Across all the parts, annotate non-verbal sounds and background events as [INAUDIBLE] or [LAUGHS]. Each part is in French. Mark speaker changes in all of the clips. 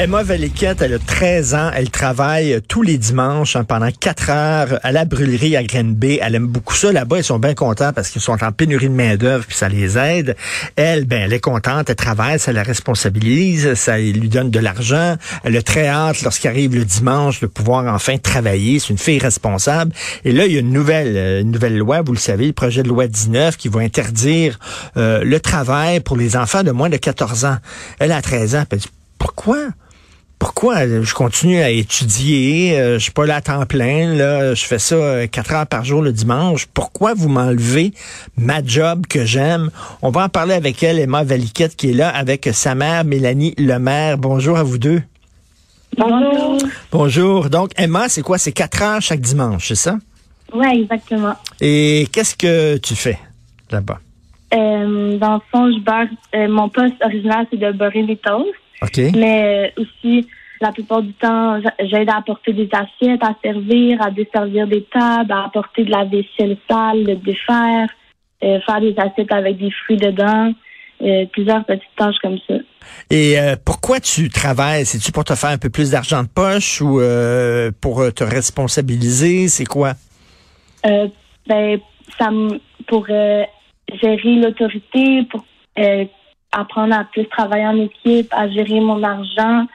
Speaker 1: Emma Valiquette, elle a 13 ans. Elle travaille tous les dimanches hein, pendant 4 heures à la brûlerie à Grenby. Elle aime beaucoup ça. Là-bas, ils sont bien contents parce qu'ils sont en pénurie de main-d'œuvre puis ça les aide. Elle, ben, elle est contente. Elle travaille, ça la responsabilise, ça lui donne de l'argent. Elle a très hâte, lorsqu'il arrive le dimanche, de pouvoir enfin travailler. C'est une fille responsable. Et là, il y a une nouvelle, euh, loi, vous le savez, le projet de loi 19 qui va interdire euh, le travail pour les enfants de moins de 14 ans. Elle a 13 ans. Elle dit, pourquoi? Pourquoi? Je continue à étudier, euh, je suis pas là à temps plein, là, je fais ça euh, quatre heures par jour le dimanche. Pourquoi vous m'enlevez ma job que j'aime? On va en parler avec elle, Emma Valiquette, qui est là avec sa mère, Mélanie Lemaire. Bonjour à vous deux.
Speaker 2: Bonjour.
Speaker 1: Bonjour. Donc, Emma, c'est quoi? C'est quatre heures chaque dimanche, c'est ça?
Speaker 2: Oui, exactement.
Speaker 1: Et qu'est-ce que tu fais là-bas?
Speaker 2: Euh, dans le fond, je beurre. euh, mon poste original, c'est de beurrer les toasts.
Speaker 1: OK.
Speaker 2: Mais aussi, la plupart du temps, j'a- j'aide à apporter des assiettes, à servir, à desservir des tables, à apporter de la vaisselle sale, le défaire, euh, faire des assiettes avec des fruits dedans, euh, plusieurs petites tâches comme ça.
Speaker 1: Et euh, pourquoi tu travailles? C'est-tu pour te faire un peu plus d'argent de poche ou euh, pour euh, te responsabiliser? C'est quoi?
Speaker 2: Euh, ben, ça me- pour euh, gérer l'autorité, pour euh, apprendre à plus travailler en équipe, à gérer mon argent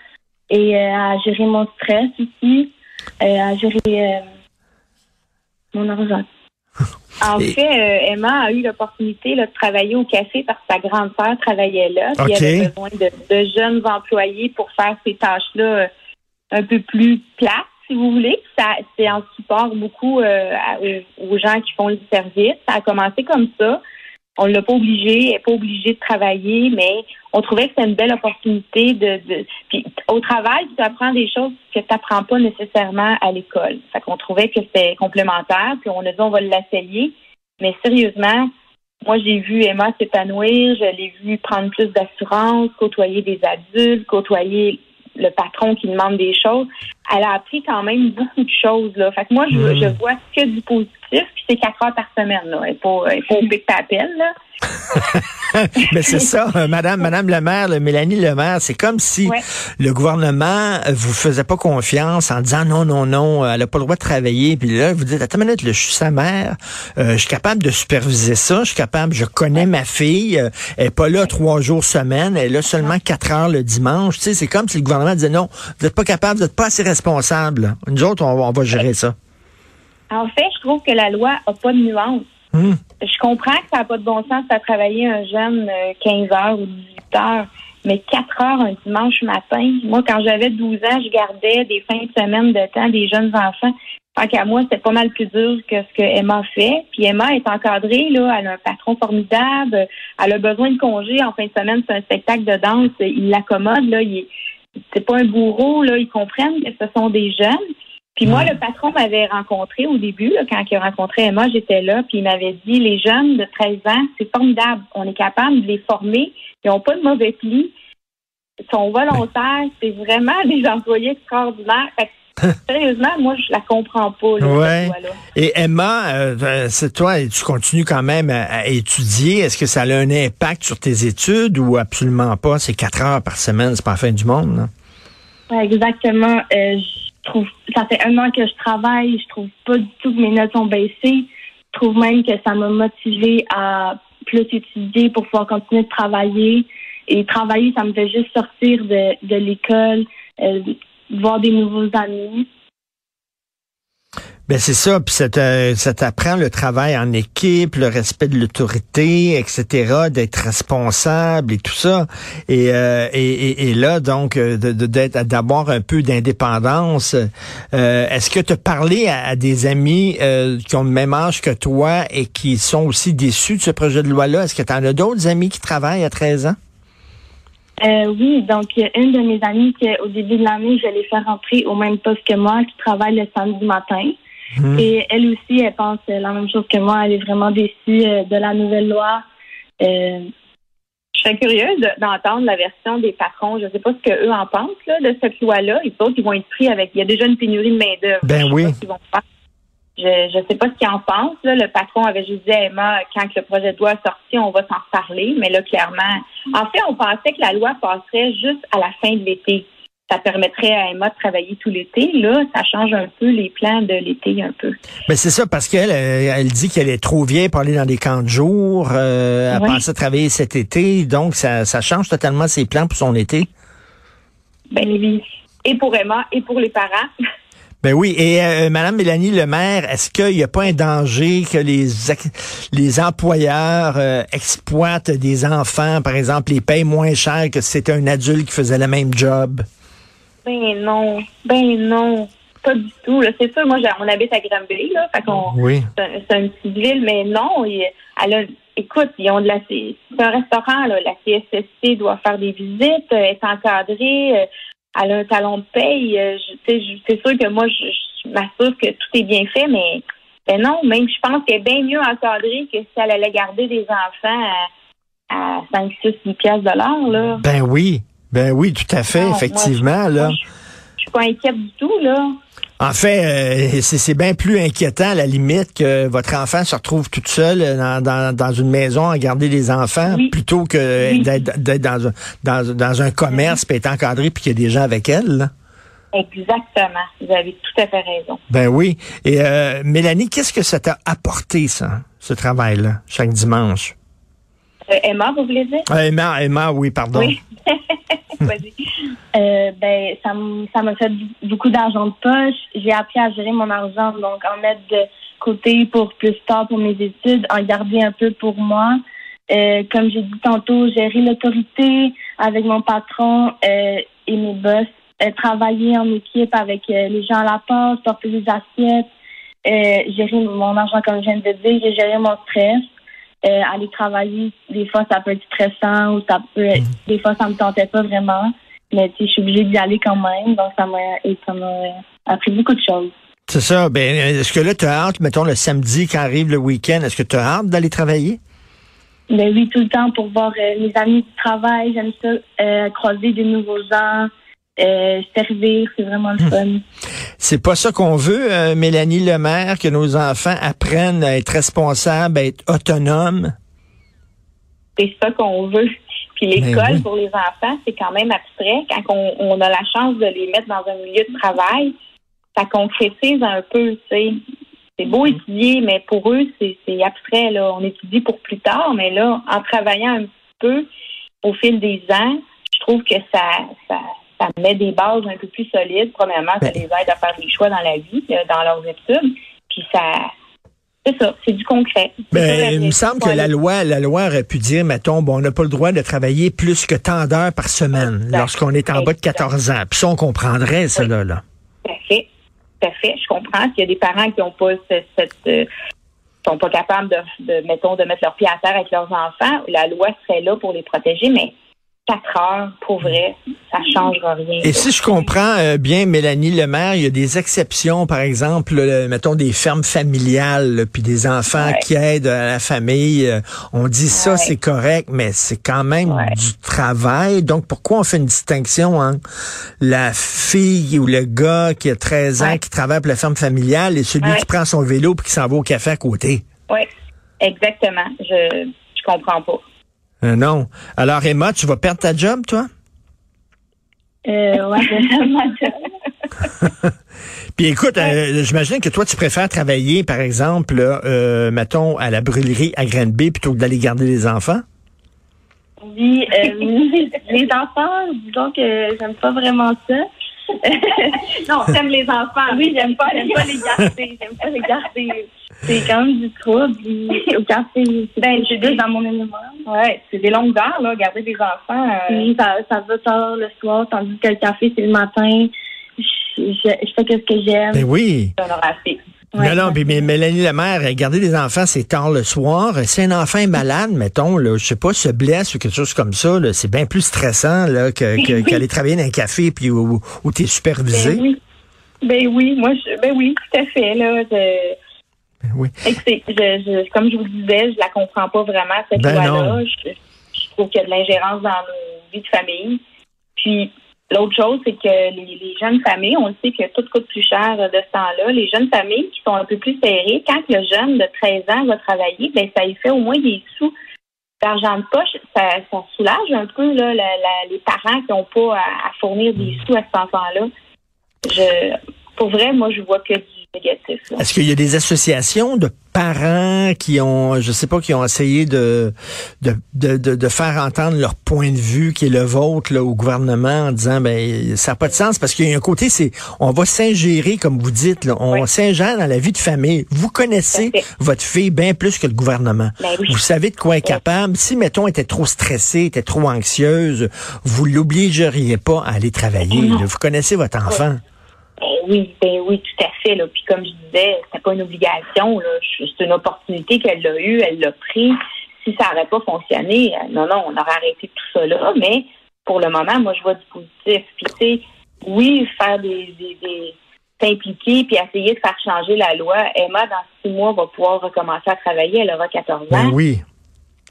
Speaker 2: et euh, à gérer mon stress aussi, euh, à gérer euh, mon argent. [LAUGHS]
Speaker 3: En
Speaker 1: Et-
Speaker 3: fait, Emma a eu l'opportunité de travailler au café parce que sa grande sœur travaillait là. puis
Speaker 1: OK.
Speaker 3: Elle avait besoin de, de jeunes employés pour faire ces tâches-là un peu plus plates, si vous voulez. Ça, c'est en support beaucoup euh, aux gens qui font le service. Ça a commencé comme ça. On l'a pas obligé, elle n'est pas obligée de travailler, mais on trouvait que c'était une belle opportunité de, de puis au travail, tu apprends des choses que tu n'apprends pas nécessairement à l'école. Fait qu'on trouvait que c'était complémentaire, puis on a dit on va l'essayer. Mais sérieusement, moi j'ai vu Emma s'épanouir, je l'ai vu prendre plus d'assurance, côtoyer des adultes, côtoyer le patron qui demande des choses. Elle a appris quand même beaucoup de choses. Là. Fait que moi, je,
Speaker 1: Mhm.
Speaker 3: je vois que du positif, puis c'est quatre heures par semaine. Là. Il faut, il faut oublier que t'appelles, là. [LAUGHS]
Speaker 1: Mais c'est ça, euh, Madame, Madame le maire, Mélanie le maire, c'est comme si
Speaker 3: Ouais.
Speaker 1: le gouvernement euh, vous faisait pas confiance en disant non, non, non, elle a pas le droit de travailler. Puis là, vous dites, attends une minute, là, je suis sa mère, euh, je suis capable de superviser ça, je suis capable, je connais ma fille, euh, elle est pas là trois jours semaine, elle est là seulement quatre heures le dimanche. Tu sais, c'est comme si le gouvernement disait non, vous êtes pas capable, vous êtes pas assez Nous autres, on, va- on va gérer ça.
Speaker 3: En fait, je trouve que la loi a pas de nuance.
Speaker 1: Hum.
Speaker 3: Je comprends que ça n'a pas de bon sens de travailler un jeune euh, 15 heures ou 18 heures, mais 4 heures un dimanche matin. Moi, quand j'avais 12 ans, je gardais des fins de semaine de temps des jeunes enfants. Tant qu'à moi, c'était pas mal plus dur que ce que Emma fait. Puis Emma est encadrée, là, elle a un patron formidable, elle a besoin de congés en fin de semaine, c'est un spectacle de danse, il l'accommode, là, il est- c'est pas un bourreau, là, ils comprennent que ce sont des jeunes. Puis moi, le patron m'avait rencontré au début, là, quand il a rencontré Emma, j'étais là, puis il m'avait dit, les jeunes de 13 ans, c'est formidable. On est capable de les former. Ils n'ont pas de mauvais plis. Ils sont volontaires. C'est vraiment [LAUGHS] des employés extraordinaires. Fait que, [LAUGHS] sérieusement, moi, je la comprends pas, là,
Speaker 1: Ouais.
Speaker 3: cette loi-là.
Speaker 1: Et Emma, euh, euh, c'est toi, tu continues quand même à, à étudier. Est-ce que ça a un impact sur tes études ou absolument pas? C'est quatre heures par semaine, c'est pas la fin du monde. là.
Speaker 2: Ouais, exactement. Euh, je trouve, ça fait un an que je travaille. Je trouve pas du tout que mes notes ont baissé. Je trouve même que ça m'a motivée à plus étudier pour pouvoir continuer de travailler. Et travailler, ça me fait juste sortir de, de l'école, euh, voir des nouveaux amis.
Speaker 1: Ben c'est ça, puis ça t'apprend le travail en équipe, le respect de l'autorité, etc., d'être responsable et tout ça. Et, euh, et, là, donc, euh, d'être d'avoir un peu d'indépendance. euh, Est-ce que tu as parlé à, des amis qui ont le même âge que toi et qui sont aussi déçus de ce projet de loi-là? Est-ce que tu en as d'autres amis qui travaillent à 13 ans?
Speaker 2: Euh, oui, donc il y a une de mes amies qui, au début de l'année, je l'ai fait rentrer au même poste que moi, qui travaille le samedi matin.
Speaker 1: Hmm.
Speaker 2: Et elle aussi, elle pense euh, la même chose que moi. Elle est vraiment déçue euh, de la nouvelle loi. Euh,
Speaker 3: Je serais curieuse de- d'entendre la version des patrons. Je ne sais pas ce qu'eux en pensent là, de cette loi-là. Ils autres, ils vont être pris avec. Il y a déjà une pénurie de main-d'œuvre.
Speaker 1: Ben oui.
Speaker 3: qu'ils vont faire. Je ne sais pas ce qu'ils en pensent. Là. Le patron avait juste dit à Emma, quand le projet de loi est sorti, on va s'en reparler. Mais là, clairement, en fait, on pensait que la loi passerait juste à la fin de l'été. Ça permettrait à Emma de travailler tout l'été. Là, ça change un peu les plans de l'été un peu.
Speaker 1: Ben c'est ça, parce qu'elle euh, elle dit qu'elle est trop vieille pour aller dans des camps de jour. Euh, elle
Speaker 3: Oui.
Speaker 1: pensait travailler cet été, donc ça, ça change totalement ses plans pour son été.
Speaker 3: Ben, oui. Et pour Emma et pour les parents. [LAUGHS]
Speaker 1: Ben oui, et euh, Madame Mélanie Lemaire, est-ce qu'il n'y a pas un danger que les les employeurs euh, exploitent des enfants, par exemple, les payent moins cher que si c'était un adulte qui faisait le même job?
Speaker 3: Ben non, ben non, pas du tout. là. C'est sûr, moi, on habite à Granby, là, fait qu'on
Speaker 1: Oui.
Speaker 3: c'est un- c'est une petite ville, mais non, il- elle a, écoute, ils ont de la, c'est c'est un restaurant, là, la CSSC doit faire des visites, euh, est encadrée, euh, elle a un talon de paye. euh, C'est sûr que moi, je, je m'assure que tout est bien fait, mais ben non, même je pense qu'elle est bien mieux encadrée que si elle allait garder des enfants à, à 5, 6, 10 piastres de l'heure, là.
Speaker 1: Ben oui, ben oui, tout à fait,
Speaker 3: Non, moi,
Speaker 1: effectivement.
Speaker 3: je-
Speaker 1: là.
Speaker 3: je, je suis pas inquiète du tout, là.
Speaker 1: En fait, euh, c'est c'est bien plus inquiétant à la limite que votre enfant se retrouve toute seule dans, dans, dans une maison à garder des enfants
Speaker 3: Oui.
Speaker 1: plutôt que
Speaker 3: Oui.
Speaker 1: d'être dans, un- dans, dans un commerce puis être encadré puis qu'il y a des gens avec elle. là.
Speaker 3: Exactement. Vous avez tout à fait raison.
Speaker 1: Ben oui. Et euh, Mélanie, qu'est-ce que ça t'a apporté, ça, ce travail-là, chaque dimanche?
Speaker 3: Euh, Emma, vous voulez dire?
Speaker 1: Ah, Emma, Emma, oui, pardon.
Speaker 3: Oui. [LAUGHS] [LAUGHS]
Speaker 2: Euh, ben, ça m'a fait beaucoup d'argent de poche. J'ai appris à gérer mon argent, donc en mettre de côté pour plus tard pour mes études, en garder un peu pour moi. Euh, comme j'ai dit tantôt, gérer l'autorité avec mon patron euh, et mes boss, euh, travailler en équipe avec les gens à la porte, porter des assiettes, euh, gérer mon argent comme je viens de dire, j'ai géré mon stress. Euh, aller travailler, des fois ça peut être stressant ou ça peut être, des fois ça me tentait pas vraiment. Mais tu sais, je suis obligée d'y aller quand même. Donc ça m'a et ça m'a appris beaucoup de choses.
Speaker 1: C'est ça. Ben, est-ce que là, tu as hâte, mettons, le samedi, quand arrive le week-end, est-ce que tu as hâte d'aller travailler?
Speaker 2: Mais oui, tout le temps pour voir euh, mes amis du travail, j'aime ça, euh, croiser des nouveaux gens, euh, servir, c'est vraiment le fun.
Speaker 1: C'est pas ça qu'on veut, euh, Mélanie Lemaire, que nos enfants apprennent à être responsables, à être autonomes?
Speaker 3: C'est ça qu'on veut. Puis l'école
Speaker 1: Ben oui.
Speaker 3: pour les enfants, c'est quand même abstrait. Quand on, on a la chance de les mettre dans un milieu de travail, ça concrétise un peu, tu sais. C'est beau étudier, mais pour eux, c'est c'est abstrait. Là. On étudie pour plus tard, mais là, en travaillant un petit peu au fil des ans, je trouve que ça, ça, ça met des bases un peu plus solides. Premièrement, ça
Speaker 1: Ben-
Speaker 3: les aide à faire des choix dans la vie, euh, dans leurs études. Puis ça, c'est ça, c'est du concret.
Speaker 1: Ben, il me semble que la loi, la loi aurait pu dire, mettons, bon, on n'a pas le droit de travailler plus que tant d'heures par semaine lorsqu'on est en bas de 14 ans. Puis ça, on comprendrait, ça, là. là.
Speaker 3: Tout à fait. Tout à fait. Je comprends qu'il y a des parents qui n'ont pas cette, cette, euh, sont pas capables de, de, mettons, de mettre leur pied à terre avec leurs enfants. La loi serait là pour les protéger, mais quatre heures, pour vrai, ça changera rien.
Speaker 1: Et si je comprends euh, bien, Mélanie Lemaire, il y a des exceptions, par exemple, le- mettons des fermes familiales, puis des enfants
Speaker 3: Ouais.
Speaker 1: qui aident à la famille. euh, on dit ça, c'est correct, mais c'est quand même
Speaker 3: Ouais.
Speaker 1: du travail. Donc, pourquoi on fait une distinction entre la fille ou le gars qui a 13 ans, qui travaille pour la ferme familiale, et celui qui prend son vélo puis qui s'en va au café à côté?
Speaker 3: Oui, exactement. Je, je comprends pas.
Speaker 1: Euh, non. Alors, Emma, tu vas perdre ta job, toi?
Speaker 2: Euh, ouais. [LAUGHS]
Speaker 1: Puis écoute, euh, j'imagine que toi, tu préfères travailler, par exemple, euh, mettons, à la brûlerie à Granby plutôt que d'aller garder les enfants?
Speaker 2: Oui, euh, les enfants, disons que j'aime pas vraiment ça. [LAUGHS]
Speaker 3: non, t'aimes les enfants. Oui, j'aime pas, j'aime pas les garder. J'aime pas les garder. C'est quand même du trouble. [LAUGHS] Quand c'est ben, suis juste dans mon élément. Ouais, c'est des longues heures, là, garder des enfants. euh,
Speaker 2: Puis ça, ça va tard le soir, tandis que le café, c'est le matin. Je, je, je fais que ce que j'aime.
Speaker 1: Ben oui. Non, non, puis mais Mélanie Lemaire, euh, garder des enfants, c'est tard le soir. Si un enfant est malade, mettons, là, je sais pas, se blesse ou quelque chose comme ça, là, c'est bien plus stressant là, que, que-
Speaker 3: Oui.
Speaker 1: qu'aller travailler dans un café puis où, où tu es supervisé.
Speaker 3: Ben oui. Ben oui, moi, je, ben oui, tout à fait, là. Je,
Speaker 1: Oui.
Speaker 3: Je, je, comme je vous disais, je la comprends pas vraiment, cette
Speaker 1: Ben
Speaker 3: loi-là. Je, je trouve qu'il y a de l'ingérence dans nos vies de famille. Puis, l'autre chose, c'est que les, les jeunes familles, on le sait que tout coûte plus cher de ce temps-là. Les jeunes familles qui sont un peu plus serrées, quand le jeune de 13 ans va travailler, ben ça y fait au moins des sous d'argent de poche. Ça, ça soulage un peu là, la- la- les parents qui n'ont pas à, à fournir des sous à cet enfant-là. Je, pour vrai, moi, je vois que du négatif.
Speaker 1: Est-ce qu'il y a des associations de parents qui ont, je sais pas, qui ont essayé de de, de, de, de faire entendre leur point de vue qui est le vôtre là, au gouvernement en disant ben ça n'a pas de sens parce qu'il y a un côté c'est on va s'ingérer comme vous dites là, on
Speaker 3: Oui.
Speaker 1: s'ingère dans la vie de famille. Vous connaissez votre fille bien plus que le gouvernement.
Speaker 3: Ben oui.
Speaker 1: Vous savez de quoi elle est capable. Si mettons elle était trop stressée, était trop anxieuse, vous l'obligeriez pas à aller travailler. Là. Vous connaissez votre enfant.
Speaker 3: Ben oui, ben oui, tout à fait. Là. Puis comme je disais, c'était pas une obligation. C'est une opportunité qu'elle a eue, elle l'a pris. Si ça n'aurait pas fonctionné, euh, non, non, on aurait arrêté tout ça là. Mais pour le moment, moi, je vois du positif. Puis tu sais, oui, faire des, des, des s'impliquer puis essayer de faire changer la loi. Emma, dans six mois, va pouvoir recommencer à travailler. Elle aura 14 ans.
Speaker 1: Ben oui.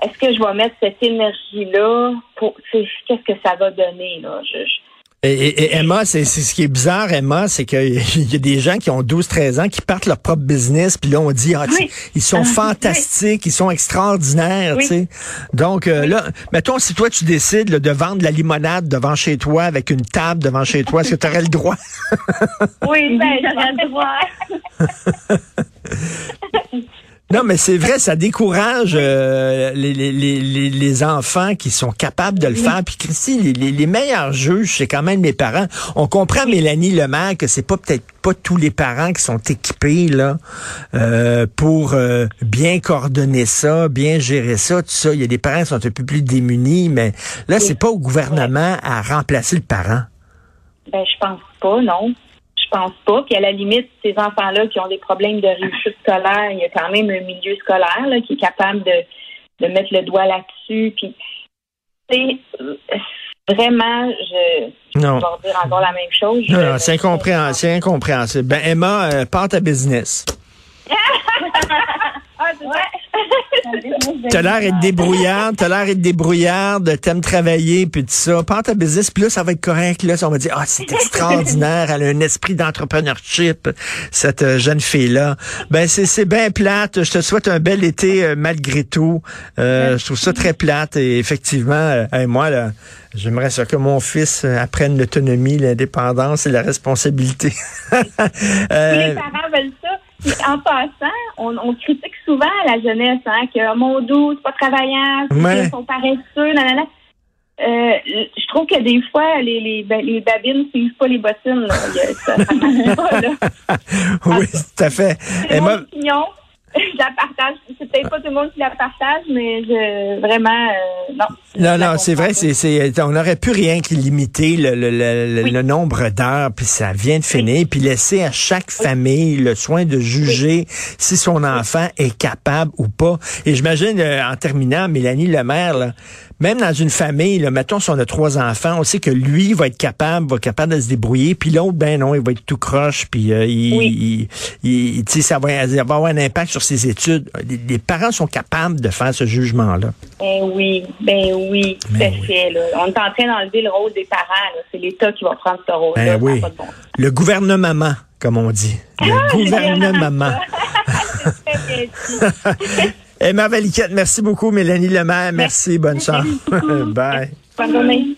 Speaker 3: Est-ce que je vais mettre cette énergie-là pour qu'est-ce que ça va donner? Là? Je, je-
Speaker 1: Et, et- et Emma, c'est ce qui est bizarre, Emma, c'est qu'il [LAUGHS] y a des gens qui ont 12-13 ans qui partent leur propre business, puis là, on dit, ah, tu sais,
Speaker 3: Oui.
Speaker 1: ils sont
Speaker 3: Ah,
Speaker 1: fantastiques, ils sont extraordinaires,
Speaker 3: Oui.
Speaker 1: tu sais. Donc, euh, là, mettons, si toi, tu décides là, de vendre de la limonade devant chez toi, avec une table devant chez toi, est-ce que tu aurais le droit?
Speaker 3: Oui, ben, [LAUGHS] j'aurais le droit. [LAUGHS]
Speaker 1: Non, mais c'est vrai, ça décourage euh, les, les, les, les- enfants qui sont capables de le faire. Puis Christy, les, les, les meilleurs juges, c'est quand même les parents. On comprend, Mélanie Lemaire, que c'est pas peut-être pas tous les parents qui sont équipés là euh, pour euh, bien coordonner ça, bien gérer ça, tout ça. Il y a des parents qui sont un peu plus démunis, mais là, c'est pas au gouvernement à remplacer le parent.
Speaker 3: Ben, je pense pas, non. Je pense pas. Puis à la limite, ces enfants-là qui ont des problèmes de réussite scolaire, il y a quand même un milieu scolaire là, qui est capable de, de mettre le doigt là-dessus. Puis, euh, vraiment, je,
Speaker 1: Non.
Speaker 3: je vais dire encore la même chose.
Speaker 1: Non, non, c'est incompréhensible. C'est incompréhensible. Ben, Emma, euh, part ta business. [LAUGHS]
Speaker 3: Ah, c'est ouais. [LAUGHS]
Speaker 1: T'as l'air d'être débrouillarde, t'as l'air d'être débrouillarde, t'aimes travailler, puis tout ça. Part ta business, puis là, ça va être correct. Là, on va dire, ah, c'est extraordinaire, elle a un esprit d'entrepreneurship, cette euh, jeune fille-là. Ben, c'est, c'est bien plate. Je te souhaite un bel été euh, malgré tout. Euh, je trouve ça très plate. Et effectivement, euh, hey, moi, là, j'aimerais ça que mon fils apprenne l'autonomie, l'indépendance et la responsabilité.
Speaker 3: Tous [LAUGHS] les parents veulent ça. Puis en passant, on, on critique souvent la jeunesse, hein, que oh, mon doux, c'est pas travaillant, qu'ils sont paresseux, nanana. Euh, je trouve que des fois, les, les, les babines suivent pas les bottines. Là. Ça, [LAUGHS] [LAUGHS] ça pas,
Speaker 1: oui, tout à fait.
Speaker 3: C'est
Speaker 1: Emma,
Speaker 3: mon opinion. La partage. C'est peut-être pas tout le monde qui la partage, mais je vraiment euh, non.
Speaker 1: Non, non, c'est vrai, c'est, c'est, on n'aurait pu rien que limiter le, le, le, le-
Speaker 3: Oui.
Speaker 1: le nombre d'heures, puis ça vient de finir, puis laisser à chaque famille le soin de juger si son enfant est capable ou pas. Et j'imagine, euh, en terminant, Mélanie Lemaire, là, même dans une famille, là, mettons si on a trois enfants, on sait que lui va être capable, va être capable de se débrouiller, puis l'autre, ben non, il va être tout croche, puis euh, il,
Speaker 3: Oui.
Speaker 1: il, il- ça va, ça va avoir un impact sur ses études. Les, les parents sont capables de faire ce jugement-là.
Speaker 3: Ben oui, ben oui, tout
Speaker 1: Ben oui.
Speaker 3: fait. Là. On est en train d'enlever le rôle des parents. C'est l'État qui va prendre ce rôle-là.
Speaker 1: Ben oui.
Speaker 3: pas de bon.
Speaker 1: Le gouvernement, comme on dit. Le gouvernement. [LAUGHS] [LAUGHS] Emma Valiquette, merci beaucoup. Mélanie Lemaire, merci. Bonne chance. [LAUGHS] Bye.
Speaker 3: Bonne journée.